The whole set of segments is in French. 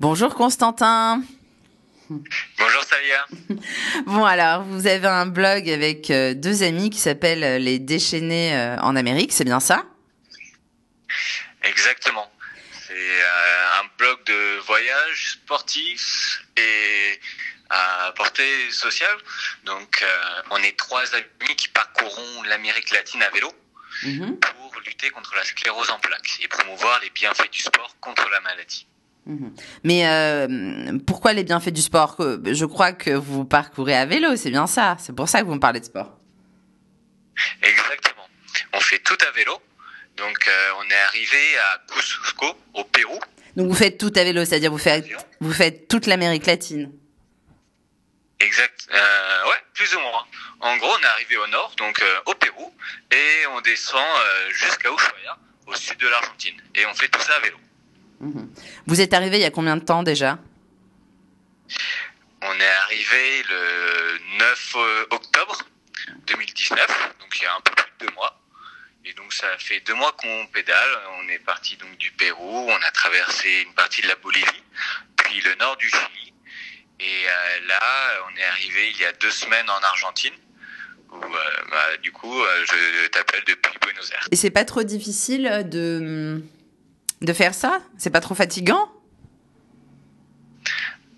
Bonjour Constantin. Bonjour Salia. Bon alors, vous avez un blog avec euh, deux amis qui s'appelle euh, Les Déchaînés euh, en Amérique, c'est bien ça? Exactement. C'est un blog de voyage sportif et à portée sociale. Donc on est trois amis qui parcourront l'Amérique latine à vélo Mhm, pour lutter contre la sclérose en plaques et promouvoir les bienfaits du sport contre la maladie. Mhm. Mais euh, pourquoi les bienfaits du sport Je crois que vous parcourez à vélo, c'est bien ça. C'est pour ça que vous me parlez de sport. Exactement. On fait tout à vélo. Donc euh, on est arrivé à Cusco au Pérou. Donc vous faites tout à vélo, c'est-à-dire vous faites, vous faites toute l'Amérique latine. Exact. Euh, ouais, plus ou moins. En gros, on est arrivé au nord, donc euh, au Pérou, et on descend jusqu'à Ushuaia, au sud de l'Argentine. Et on fait tout ça à vélo. Mhm. Vous êtes arrivé il y a combien de temps déjà? On est arrivé le 9 euh, octobre 2019, donc il y a un peu plus de deux mois. Et donc ça fait deux mois qu'on pédale. On est parti donc du Pérou, on a traversé une partie de la Bolivie, puis le nord du Chili. Et euh, là, on est arrivé il y a deux semaines en Argentine. Où, euh, bah, du coup, je t'appelle depuis Buenos Aires. Et c'est pas trop difficile de de faire ça? C'est pas trop fatigant?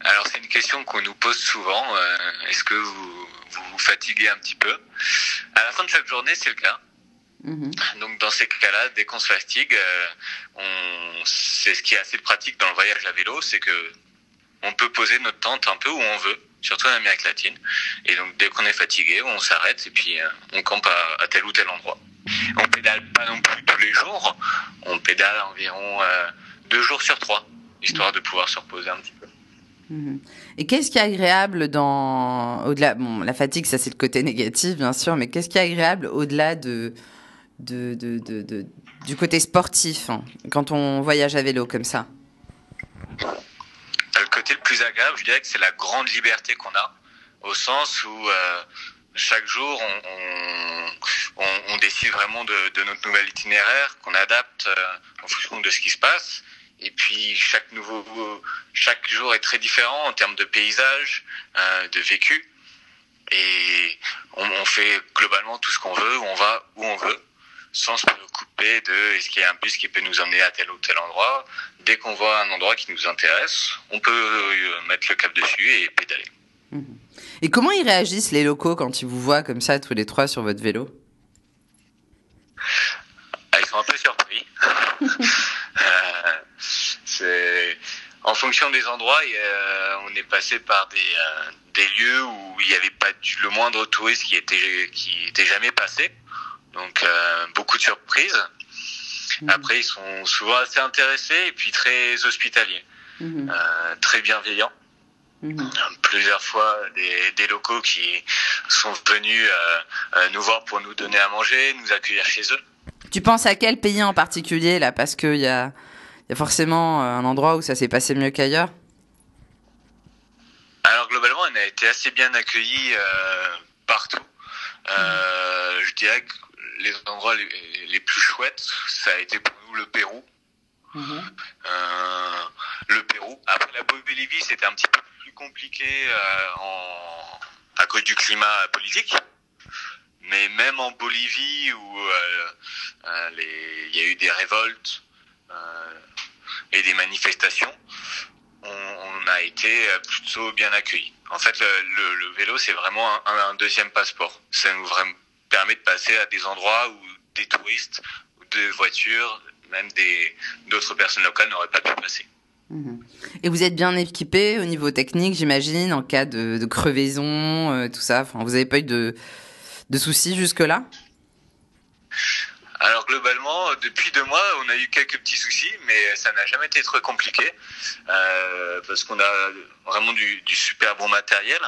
Alors c'est une question qu'on nous pose souvent. euh, Est-ce que vous, vous vous fatiguez un petit peu? À la fin de chaque journée, c'est le cas. Mhm. Donc dans ces cas-là, dès qu'on se fatigue, euh, on... c'est ce qui est assez pratique dans le voyage à vélo, c'est que on peut poser notre tente un peu où on veut, surtout en Amérique latine. Et donc dès qu'on est fatigué, on s'arrête et puis euh, on campe à, à tel ou tel endroit. On pédale pas non plus les jours, on pédale environ euh, deux jours sur trois, histoire de pouvoir se reposer un petit peu. Mhm. Et qu'est-ce qui est agréable dans au-delà bon la fatigue ça c'est le côté négatif bien sûr mais qu'est-ce qui est agréable au-delà de de, de, de, de- du côté sportif hein, quand on voyage à vélo comme ça? Le côté le plus agréable, je dirais que c'est la grande liberté qu'on a, au sens où euh, chaque jour, on, décide vraiment de, notre nouvel itinéraire, qu'on adapte euh, en fonction de ce qui se passe. Et puis chaque nouveau, chaque jour est très différent en termes de paysage, euh, de vécu. Et on, fait globalement tout ce qu'on veut, on va où on veut, sans se préoccuper de est-ce qu'il y a un bus qui peut nous emmener à tel ou tel endroit. Dès qu'on voit un endroit qui nous intéresse, on peut euh, mettre le cap dessus et pédaler. Et comment ils réagissent les locaux quand ils vous voient comme ça tous les trois sur votre vélo? Ah, Ils sont un peu surpris. Euh, en fonction des endroits, et, euh, on est passé par des, euh, des lieux où il n'y avait pas du, le moindre touriste qui était qui était jamais passé. Donc euh, beaucoup de surprises. Mhm. Après, ils sont souvent assez intéressés et puis très hospitaliers, Mhm. euh, très bienveillants. Mhm. plusieurs fois des, des locaux qui sont venus euh, euh, nous voir pour nous donner à manger, nous accueillir chez eux. tu penses à quel pays en particulier là? Parce qu'il y a il y a forcément euh, un endroit où ça s'est passé mieux qu'ailleurs Alors globalement, on a été assez bien accueillis euh, partout. Euh, Je dirais que les endroits les, les plus chouettes, ça a été pour nous le Pérou. Euh, le Pérou. Après la Bolivie, c'était un petit peu plus compliqué euh, à cause du climat politique. Mais même en Bolivie où euh, euh, il y a eu des révoltes et des manifestations, on, a été plutôt bien accueillis. En fait, le, vélo, c'est vraiment un, un deuxième passeport. Ça nous permet de passer à des endroits où des touristes, ou des voitures, même d'autres personnes locales n'auraient pas pu passer. Mhm. Et vous êtes bien équipé au niveau technique, j'imagine, en cas de, crevaison, euh, tout ça? Enfin, vous n'avez pas eu de, de soucis jusque-là? Alors globalement, depuis deux mois, on a eu quelques petits soucis, mais ça n'a jamais été trop compliqué euh, parce qu'on a vraiment du, du super bon matériel.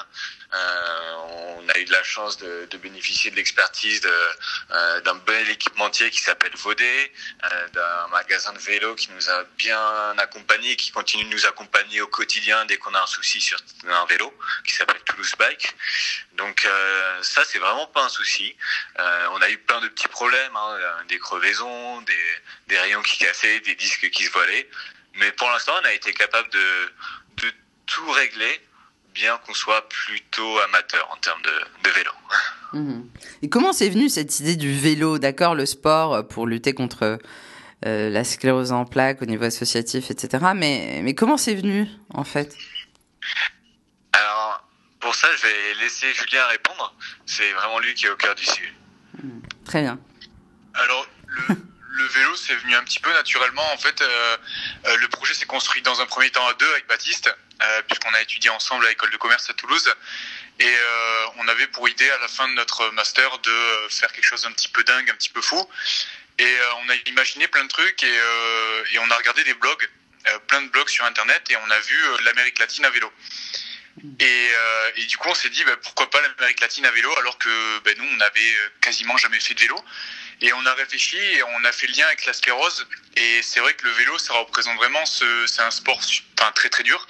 Euh, on a eu de la chance de, de bénéficier de l'expertise euh, d'un bel équipementier qui s'appelle Vaudé, euh, d'un magasin de vélo qui nous a bien accompagnés, qui continue de nous accompagner au quotidien dès qu'on a un souci sur un vélo, qui s'appelle Toulouse Bike. Donc euh, ça, c'est vraiment pas un souci. Euh, on a eu plein de petits problèmes, hein, des crevaisons, des, rayons qui cassaient, des disques qui se volaient. Mais pour l'instant, on a été capable de, tout régler, bien qu'on soit plutôt amateur en termes de, vélo. Mhm. Et comment c'est venu cette idée du vélo, d'accord, le sport pour lutter contre euh, la sclérose en plaques au niveau associatif, etc. Mais, mais comment c'est venu en fait? Pour ça, je vais laisser Julien répondre. C'est vraiment lui qui est au cœur du sujet. Mhm. Très bien. Alors le, le vélo, c'est venu un petit peu naturellement. En fait, euh, euh, le projet s'est construit dans un premier temps à deux avec Baptiste, euh, puisqu'on a étudié ensemble à l'école de commerce à Toulouse. Et euh, on avait pour idée à la fin de notre master de faire quelque chose d'un petit peu dingue, un petit peu fou. Et euh, on a imaginé plein de trucs et, euh, et on a regardé des blogs, euh, plein de blogs sur Internet et on a vu euh, l'Amérique latine à vélo. Et, euh, et du coup, on s'est dit bah, pourquoi pas l'Amérique latine à vélo alors que bah, nous, on n'avait quasiment jamais fait de vélo. Et on a réfléchi et on a fait le lien avec la sclérose. Et c'est vrai que le vélo, ça représente vraiment ce, c'est un sport très très dur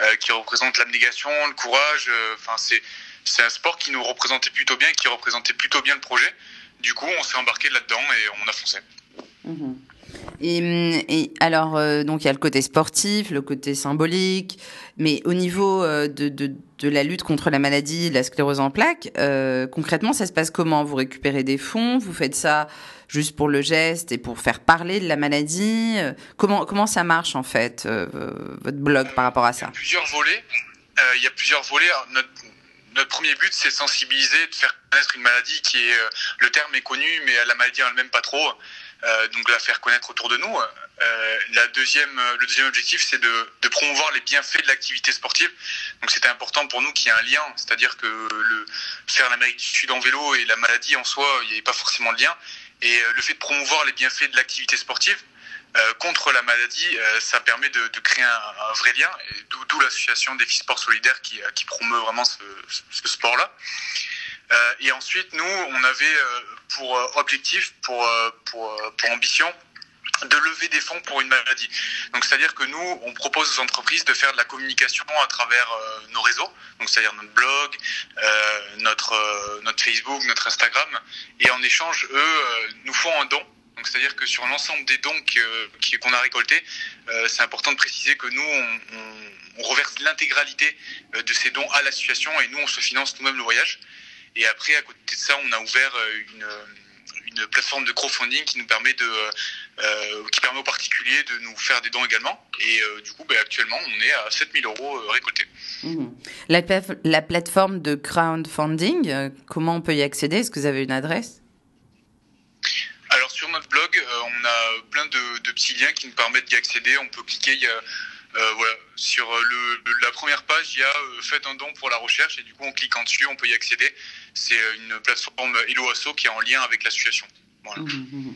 euh, qui représente l'abnégation, le courage. euh, Enfin, c'est c'est un sport qui nous représentait plutôt bien, qui représentait plutôt bien le projet. Du coup, on s'est embarqué là-dedans et on a foncé. Mhm. Et, et alors, euh, donc il y a le côté sportif, le côté symbolique, mais au niveau euh, de, de, la lutte contre la maladie, la sclérose en plaques, euh, concrètement, ça se passe comment? Vous récupérez des fonds? Vous faites ça juste pour le geste et pour faire parler de la maladie? Comment comment ça marche en fait euh, votre blog par rapport à ça? Plusieurs volets. Il y a plusieurs volets. Notre, notre premier but, c'est sensibiliser, de faire connaître une maladie qui est, le terme est connu, mais la maladie en elle-même pas trop. Euh, donc la faire connaître autour de nous. Euh, la deuxième, le deuxième objectif, c'est de, promouvoir les bienfaits de l'activité sportive. Donc c'était important pour nous qu'il y ait un lien, c'est-à-dire que le faire l'Amérique du Sud en vélo et la maladie en soi, il n'y avait pas forcément de lien. Et euh, le fait de promouvoir les bienfaits de l'activité sportive, euh, contre la maladie, euh, ça permet de, créer un, vrai lien, d'où, l'association des Sport Solidaires qui, euh, qui promeut vraiment ce sport-là. Euh, et ensuite, nous, on avait euh, pour euh, objectif, pour, pour, ambition, de lever des fonds pour une maladie. Donc, c'est-à-dire que nous, on propose aux entreprises de faire de la communication à travers nos réseaux, donc c'est-à-dire notre blog, notre, notre Facebook, notre Instagram, et en échange, eux, nous font un don. Donc, c'est-à-dire que sur l'ensemble des dons qu'on a récoltés, c'est important de préciser que nous, on, reverse l'intégralité de ces dons à l'association et nous, on se finance nous-mêmes le voyage. Et après, à côté de ça, on a ouvert euh, une, une plateforme de crowdfunding qui nous permet de, euh, qui permet aux particuliers de nous faire des dons également. Et euh, du coup, bah, actuellement, on est à 7000 euros euh, récoltés. Mmh. La, la, plateforme de crowdfunding, euh, comment on peut y accéder? Est-ce que vous avez une adresse? Alors sur notre blog, euh, on a plein de, de, petits liens qui nous permettent d'y accéder. On peut cliquer, il y a, euh, voilà, sur le, le, la première page, il y a euh, faites un don pour la recherche et du coup en cliquant dessus, on peut y accéder. C'est une plateforme Hello Asso qui est en lien avec l'association. Voilà. Mmh.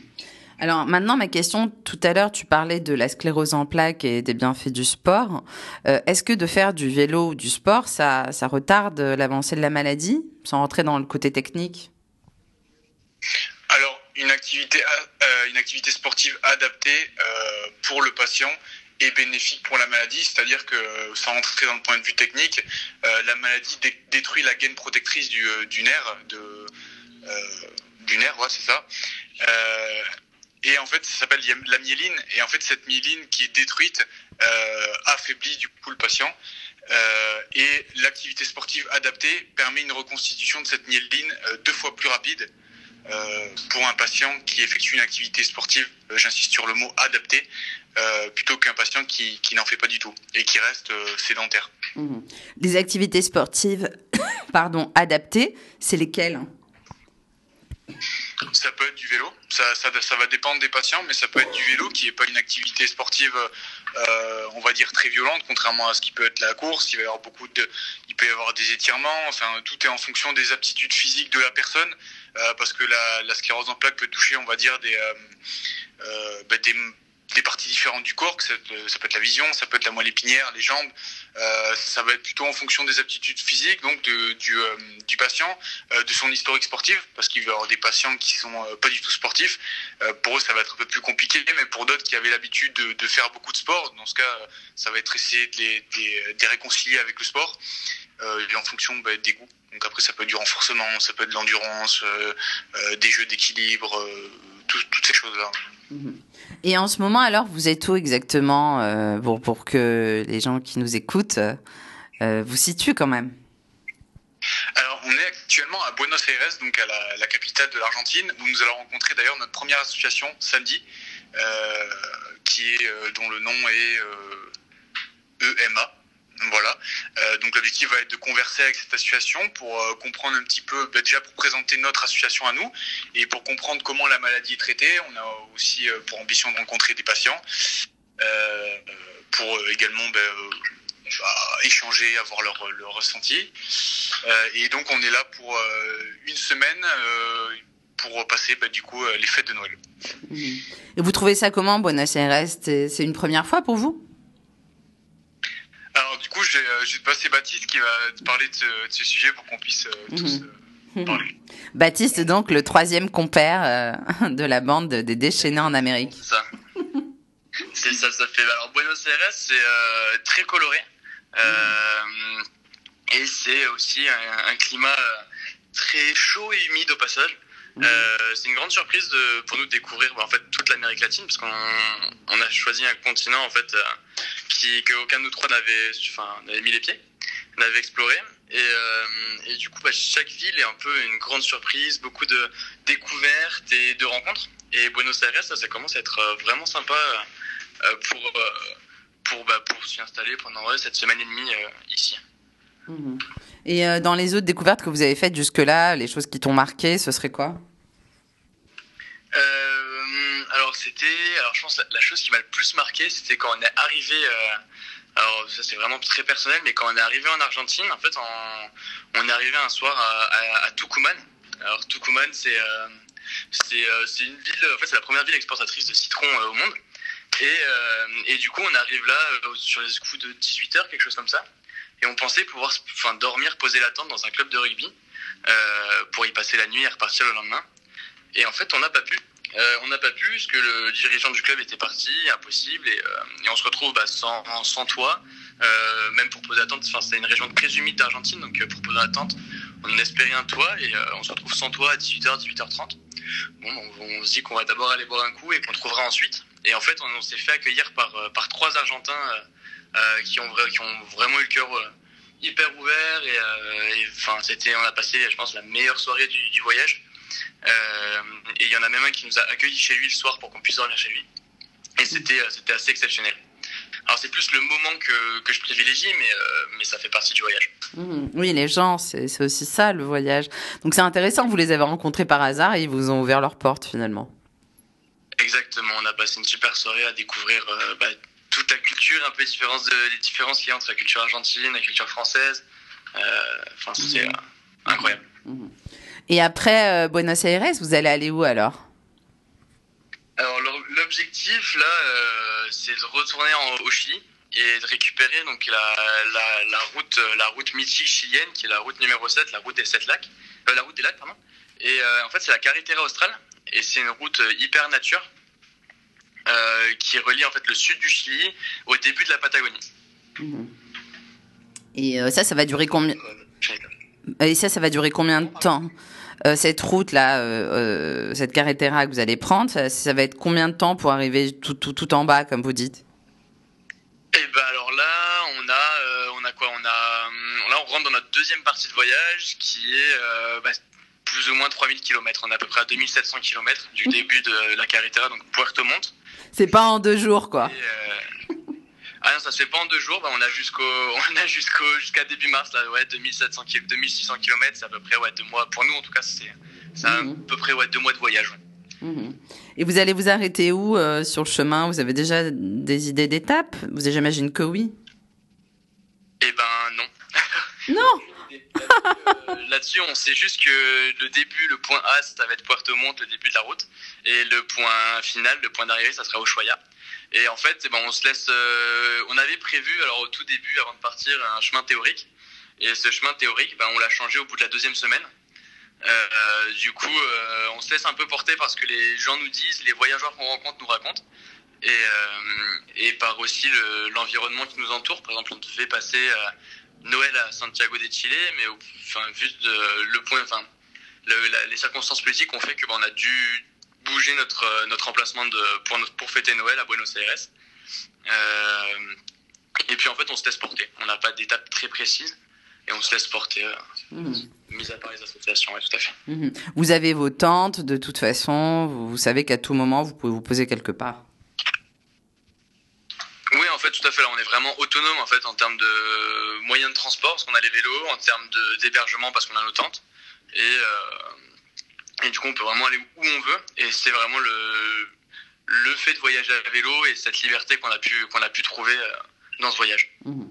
Alors maintenant, ma question, tout à l'heure, tu parlais de la sclérose en plaques et des bienfaits du sport. Euh, Est-ce que de faire du vélo ou du sport, ça, ça retarde l'avancée de la maladie, sans rentrer dans le côté technique? Alors, une activité, euh, une activité sportive adaptée euh, pour le patient est bénéfique pour la maladie, c'est-à-dire que, sans rentrer dans le point de vue technique, euh, la maladie dé détruit la gaine protectrice du, euh, nerf, euh, du nerf, c'est ça. Euh, et en fait, ça s'appelle la myéline. Et en fait, cette myéline qui est détruite euh, affaiblit du coup le patient. Euh, et l'activité sportive adaptée permet une reconstitution de cette myéline euh, deux fois plus rapide euh, pour un patient qui effectue une activité sportive, euh, j'insiste sur le mot adapté, euh, plutôt qu'un patient qui, qui n'en fait pas du tout et qui reste euh, sédentaire. Mmh. Les activités sportives pardon, adaptées, c'est lesquelles? Ça peut être du vélo, ça, ça, ça, va dépendre des patients, mais ça peut être du vélo qui n'est pas une activité sportive, euh, on va dire très violente, contrairement à ce qui peut être la course. Il va y avoir beaucoup de, il peut y avoir des étirements. Enfin, tout est en fonction des aptitudes physiques de la personne, parce que la, la, sclérose en plaques peut toucher, on va dire des, euh, bah, des des parties différentes du corps, ça, ça, peut être la vision, ça peut être la moelle épinière, les jambes, euh, ça va être plutôt en fonction des aptitudes physiques, donc de, du, euh, du patient, euh, de son historique sportif, parce qu'il va y avoir des patients qui sont euh, pas du tout sportifs, euh, pour eux ça va être un peu plus compliqué, mais pour d'autres qui avaient l'habitude de, de, faire beaucoup de sport, dans ce cas ça va être essayer de les, de de réconcilier avec le sport, et en fonction bah, des goûts. Donc après ça peut être du renforcement, ça peut être de l'endurance, des jeux d'équilibre, tout, toutes ces choses-là. Mmh. Et en ce moment, alors, vous êtes où exactement euh, pour, que les gens qui nous écoutent euh, vous situent quand même? Alors, on est actuellement à Buenos Aires, donc à la, capitale de l'Argentine, où nous allons rencontrer d'ailleurs notre première association samedi, euh, qui est, euh, dont le nom est EMA. Voilà. Euh, donc l'objectif va être de converser avec cette association pour euh, comprendre un petit peu, bah, déjà pour présenter notre association à nous et pour comprendre comment la maladie est traitée. On a aussi euh, pour ambition de rencontrer des patients pour également bah, bah, échanger, avoir leur, ressenti. Et donc on est là pour une semaine pour passer du coup les fêtes de Noël. Et vous trouvez ça comment, Buenos Aires? C'est une première fois pour vous? Alors du coup, je vais, euh, passer Baptiste qui va te parler de ce, de ce sujet pour qu'on puisse euh, tous euh, parler. Baptiste, donc, le troisième compère euh, de la bande des déchaînés en Amérique. Ça. C'est ça, ça fait. Alors Buenos Aires, c'est euh, très coloré. Euh, et c'est aussi un, un climat très chaud et humide au passage. Euh, c'est une grande surprise pour nous de découvrir bah, en fait toute l'Amérique latine parce qu'on on a choisi un continent en fait euh, qui que aucun de nous trois n'avait enfin n'avait mis les pieds, n'avait exploré. Et, euh, du coup bah, chaque ville est un peu une grande surprise, beaucoup de découvertes et de rencontres. Et Buenos Aires ça, commence à être euh, vraiment sympa pour bah, pour s'y installer pendant cette semaine et demie euh, ici. Et euh, dans les autres découvertes que vous avez faites jusque-là, les choses qui t'ont marqué, ce serait quoi? Euh, alors c'était, alors je pense la, la chose qui m'a le plus marqué, c'était quand on est arrivé. euh, alors ça c'est vraiment très personnel, mais quand on est arrivé en Argentine, en fait, on, est arrivé un soir à, à, Tucumán. Alors Tucumán, c'est c'est une ville, en fait c'est la première ville exportatrice de citron au monde. Et, et du coup on arrive là sur les coups de 18 heures, quelque chose comme ça. Et on pensait pouvoir, enfin dormir, poser la tente dans un club de rugby euh, pour y passer la nuit et repartir le lendemain. Et en fait, on n'a pas pu. Euh, on n'a pas pu parce que le dirigeant du club était parti, impossible, et, euh, on se retrouve bah, sans, sans toit, même pour poser la tente. Enfin, c'est une région très humide d'Argentine, donc pour poser la tente, on espérait un toit et on se retrouve sans toit à 18h, 18h30. Bon, on, se dit qu'on va d'abord aller boire un coup et qu'on trouvera ensuite. Et en fait, on, on s'est fait accueillir par, par trois Argentins qui, ont, vra- qui ont vraiment eu le cœur euh, hyper ouvert et, euh, et, enfin, c'était, on a passé, je pense, la meilleure soirée du, du voyage. Euh, et il y en a même un qui nous a accueillis chez lui le soir pour qu'on puisse dormir chez lui. Et c'était, euh, c'était assez exceptionnel. Alors c'est plus le moment que, que je privilégie, mais, euh, mais ça fait partie du voyage. Mhm. Oui, les gens, c'est c'est aussi ça, le voyage. Donc c'est intéressant, vous les avez rencontrés par hasard et ils vous ont ouvert leurs portes finalement. Exactement, on a passé une super soirée à découvrir euh, bah, toute la culture, un peu les différences, de, les différences qu'il y a entre la culture argentine, la culture française. Euh, Enfin, c'est Mhm. euh, incroyable. Et après euh, Buenos Aires, vous allez aller où alors? Alors l'objectif là, euh, c'est de retourner en, au Chili et de récupérer donc la, la, la route la route mythique chilienne qui est la route numéro 7, la route des sept lacs, euh, la route des lacs pardon. Et euh, en fait c'est la carretera australe et c'est une route hyper nature euh, qui relie en fait le sud du Chili au début de la Patagonie. Et euh, ça, ça va durer combien Et ça, ça va durer combien de temps Euh, Cette route là, euh, euh, cette carretera que vous allez prendre, ça, ça va être combien de temps pour arriver tout, tout, tout en bas, comme vous dites? Et ben alors là, on a, euh, on a quoi? On a, là on rentre dans notre deuxième partie de voyage qui est euh, bah, plus ou moins 3000 km. On est à peu près à 2700 km du début de la carretera, donc Puerto Montt. C'est pas en deux jours, quoi. Et, euh, Ah non, ça se fait pas en deux jours. Bah, on a jusqu'au, on a jusqu'au, jusqu'à début mars là, ouais, 2700 km, 2600 km, c'est à peu près ouais deux mois. Pour nous, en tout cas, c'est, c'est à Mhm. peu près ouais deux mois de voyage. ouais. Mhm. Et vous allez vous arrêter où euh, sur le chemin? Vous avez déjà des idées d'étapes? Vous j'imagine que oui? Eh ben non. Non Là-dessus, on sait juste que le début, le point A, ça va être Puerto Montt, le début de la route, et le point final, le point d'arrivée, ça sera Ushuaia. Et en fait, eh ben, on se laisse. euh, on avait prévu, alors au tout début, avant de partir, un chemin théorique. Et ce chemin théorique, ben, on l'a changé au bout de la deuxième semaine. Euh, euh, du coup, on se laisse un peu porter parce que les gens nous disent, les voyageurs qu'on rencontre nous racontent. Et, et par aussi le- l'environnement qui nous entoure. Par exemple, on devait passer euh, Noël à Santiago de Chile, mais au- enfin, vu de, le point, enfin, le- la- les circonstances politiques ont fait que ben, on a dû bouger notre, notre emplacement de, pour, notre, pour fêter Noël à Buenos Aires. et puis en fait, on se laisse porter. On n'a pas d'étape très précise et on se laisse porter, mmh. mis à part les associations, tout à fait. Mmh. Vous avez vos tentes, de toute façon, vous, vous savez qu'à tout moment, vous pouvez vous poser quelque part. Oui, en fait, tout à fait. Là, on est vraiment autonome en fait en termes de moyens de transport, parce qu'on a les vélos, en termes d'hébergement, parce qu'on a nos tentes, et, euh, et du coup, on peut vraiment aller où on veut. Et c'est vraiment le le fait de voyager à vélo et cette liberté qu'on a pu qu'on a pu trouver euh, dans ce voyage. Mmh.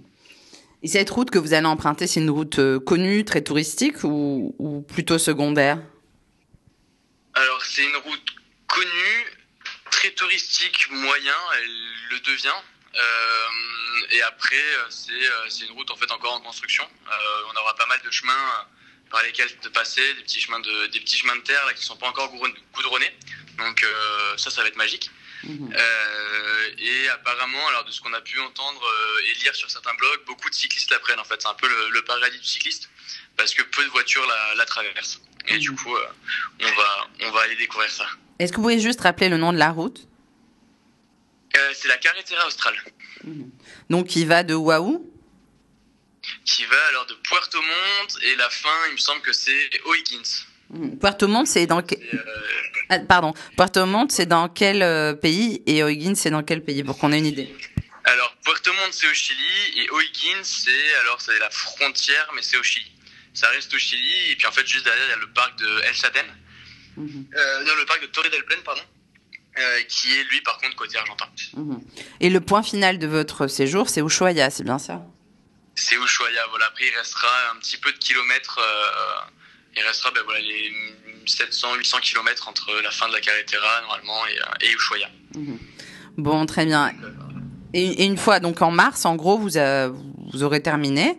Et cette route que vous allez emprunter, c'est une route euh, connue, très touristique ou, ou plutôt secondaire? Alors, c'est une route connue, très touristique, moyen, elle le devient. Euh, et après, c'est une route en fait encore en construction. Euh, on aura pas mal de chemins par lesquels de passer, des petits chemins de, des petits chemins de terre là, qui sont pas encore goudronnés. Donc euh, ça, ça va être magique. Mmh. Euh, et apparemment, alors de ce qu'on a pu entendre euh, et lire sur certains blogs, beaucoup de cyclistes la prennent. En fait, c'est un peu le, le, paradis du cycliste parce que peu de voitures la, la traversent. Et du coup, euh, on va on va aller découvrir ça. Est-ce que vous pouvez juste rappeler le nom de la route? Euh, C'est la Carretera Austral. Mmh. Donc, qui va de Waouh Qui va alors de Puerto Montt et la fin, il me semble que c'est O'Higgins. Puerto Montt, c'est dans quel... Ah, pardon, Puerto Montt, c'est dans quel euh, pays et O'Higgins, c'est dans quel pays pour qu'on ait une idée? Alors, Puerto Montt, c'est au Chili et O'Higgins, c'est alors c'est la frontière, mais c'est au Chili. Ça reste au Chili et puis en fait juste derrière il y a le parc de El Saden, mm -hmm. euh, non le parc de Torre del Plaine, pardon, euh, qui est lui par contre côté argentin. Mm -hmm. Et le point final de votre séjour, c'est Ushuaia, c'est bien ça? C'est Ushuaia, voilà. Après il restera un petit peu de kilomètres. Euh, il restera ben, voilà, les 700-800 km entre la fin de la Carretera normalement et, et Ushuaia. Mmh. Bon, très bien. Et, et, une fois, donc en mars, en gros, vous, a, vous aurez terminé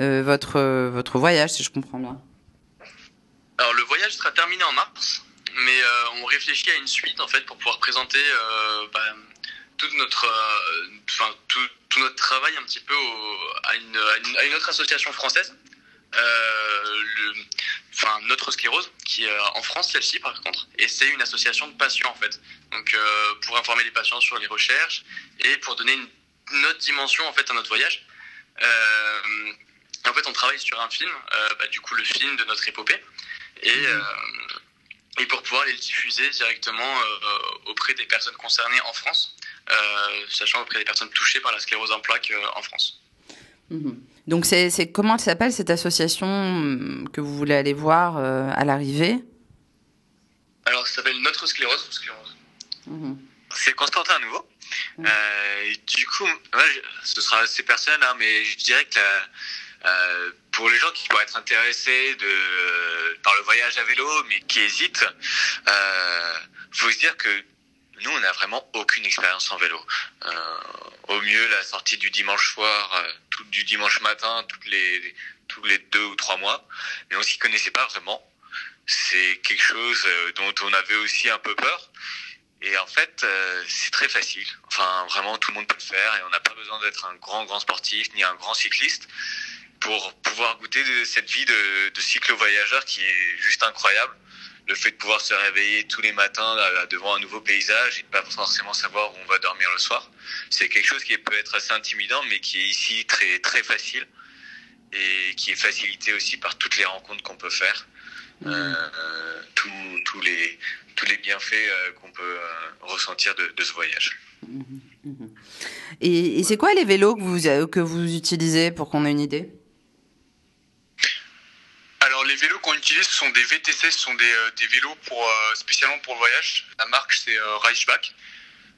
euh, votre, votre voyage, si je comprends bien. Alors le voyage sera terminé en mars, mais euh, on réfléchit à une suite en fait pour pouvoir présenter euh, bah, toute notre, enfin tout, tout, notre travail un petit peu au, à, une, à, une, à une autre association française euh, le, enfin notre sclérose qui est en France celle-ci par contre. Et c'est une association de patients en fait. Donc euh, pour informer les patients sur les recherches et pour donner une, une autre dimension en fait à notre voyage. Euh, en fait on travaille sur un film bah, du coup le film de notre épopée. Et mmh. Et pour pouvoir les diffuser directement auprès des personnes concernées en France sachant auprès des personnes touchées par la sclérose en plaques en France mmh. Donc, c'est comment s'appelle cette association que vous voulez aller voir euh, à l'arrivée? Alors, ça s'appelle Notre Sclérose. sclérose. Mmh. C'est Constantin Nouveau. Mmh. Euh, du coup, ouais, ce sera ces personnes, hein, mais je dirais que la, euh, pour les gens qui pourraient être intéressés de, par le voyage à vélo, mais qui hésitent, euh, faut se dire que nous, on n'a vraiment aucune expérience en vélo. Euh, au mieux, la sortie du dimanche soir, euh, tout, du dimanche matin, toutes les, tous les deux ou trois mois, mais on s'y connaissait pas vraiment. C'est quelque chose euh, dont on avait aussi un peu peur. Et en fait, euh, c'est très facile. Enfin, vraiment, tout le monde peut le faire et on n'a pas besoin d'être un grand, grand sportif ni un grand cycliste pour pouvoir goûter de cette vie de, de cyclo-voyageur qui est juste incroyable le fait de pouvoir se réveiller tous les matins là, devant un nouveau paysage et de pas forcément savoir où on va dormir le soir, c'est quelque chose qui peut être assez intimidant, mais qui est ici très très facile et qui est facilité aussi par toutes les rencontres qu'on peut faire, mmh. euh, tous, tous les tous les bienfaits euh, qu'on peut euh, ressentir de, de, ce voyage. Mmh. Et, et c'est quoi les vélos que vous que vous utilisez pour qu'on ait une idée? Alors les vélos qu'on utilise, ce sont des VTC, ce sont des, euh, des vélos pour, euh, spécialement pour le voyage. La marque c'est euh, Reichbach.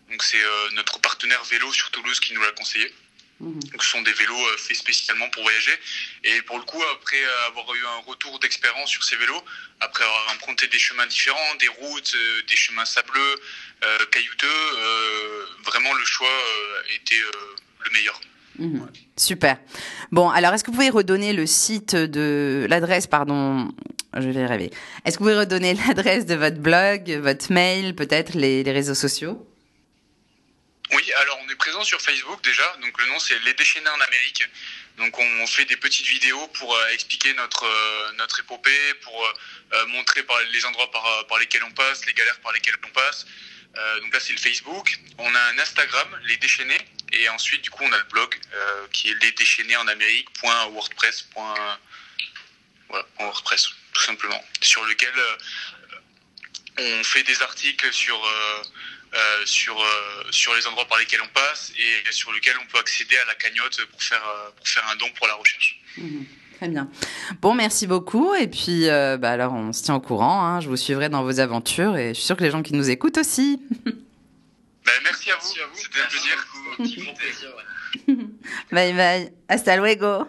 Donc c'est notre partenaire vélo sur Toulouse qui nous l'a conseillé. Mmh. Donc, ce sont des vélos faits spécialement pour voyager. Et pour le coup, après avoir eu un retour d'expérience sur ces vélos, après avoir emprunté des chemins différents, des routes, des chemins sableux, caillouteux, vraiment le choix était le meilleur. Mmh. Ouais. Super. Bon, alors est-ce que vous pouvez redonner le site de l'adresse, pardon, je vais rêver. Est-ce que vous pouvez redonner l'adresse de votre blog, votre mail, peut-être les, les, réseaux sociaux? Oui, alors on est présent sur Facebook déjà. Donc le nom c'est Les Déchaînés en Amérique. Donc on fait des petites vidéos pour euh, expliquer notre euh, notre épopée, pour euh, montrer par les endroits par, par lesquels on passe, les galères par lesquelles on passe. donc là c'est le Facebook. On a un Instagram, Les Déchaînés, et ensuite du coup on a le blog qui est Les Déchaînés en WordPress tout simplement, sur lequel on fait des articles sur euh, sur, euh, sur les endroits par lesquels on passe et sur lesquels on peut accéder à la cagnotte pour faire, euh, pour faire un don pour la recherche. Mhm. Très bien. Bon, merci beaucoup. Et puis, bah alors, on se tient au courant. Hein. Je vous suivrai dans vos aventures et je suis sûr que les gens qui nous écoutent aussi. Bah, merci, à vous. C'était un plaisir. Bye bye. Hasta luego.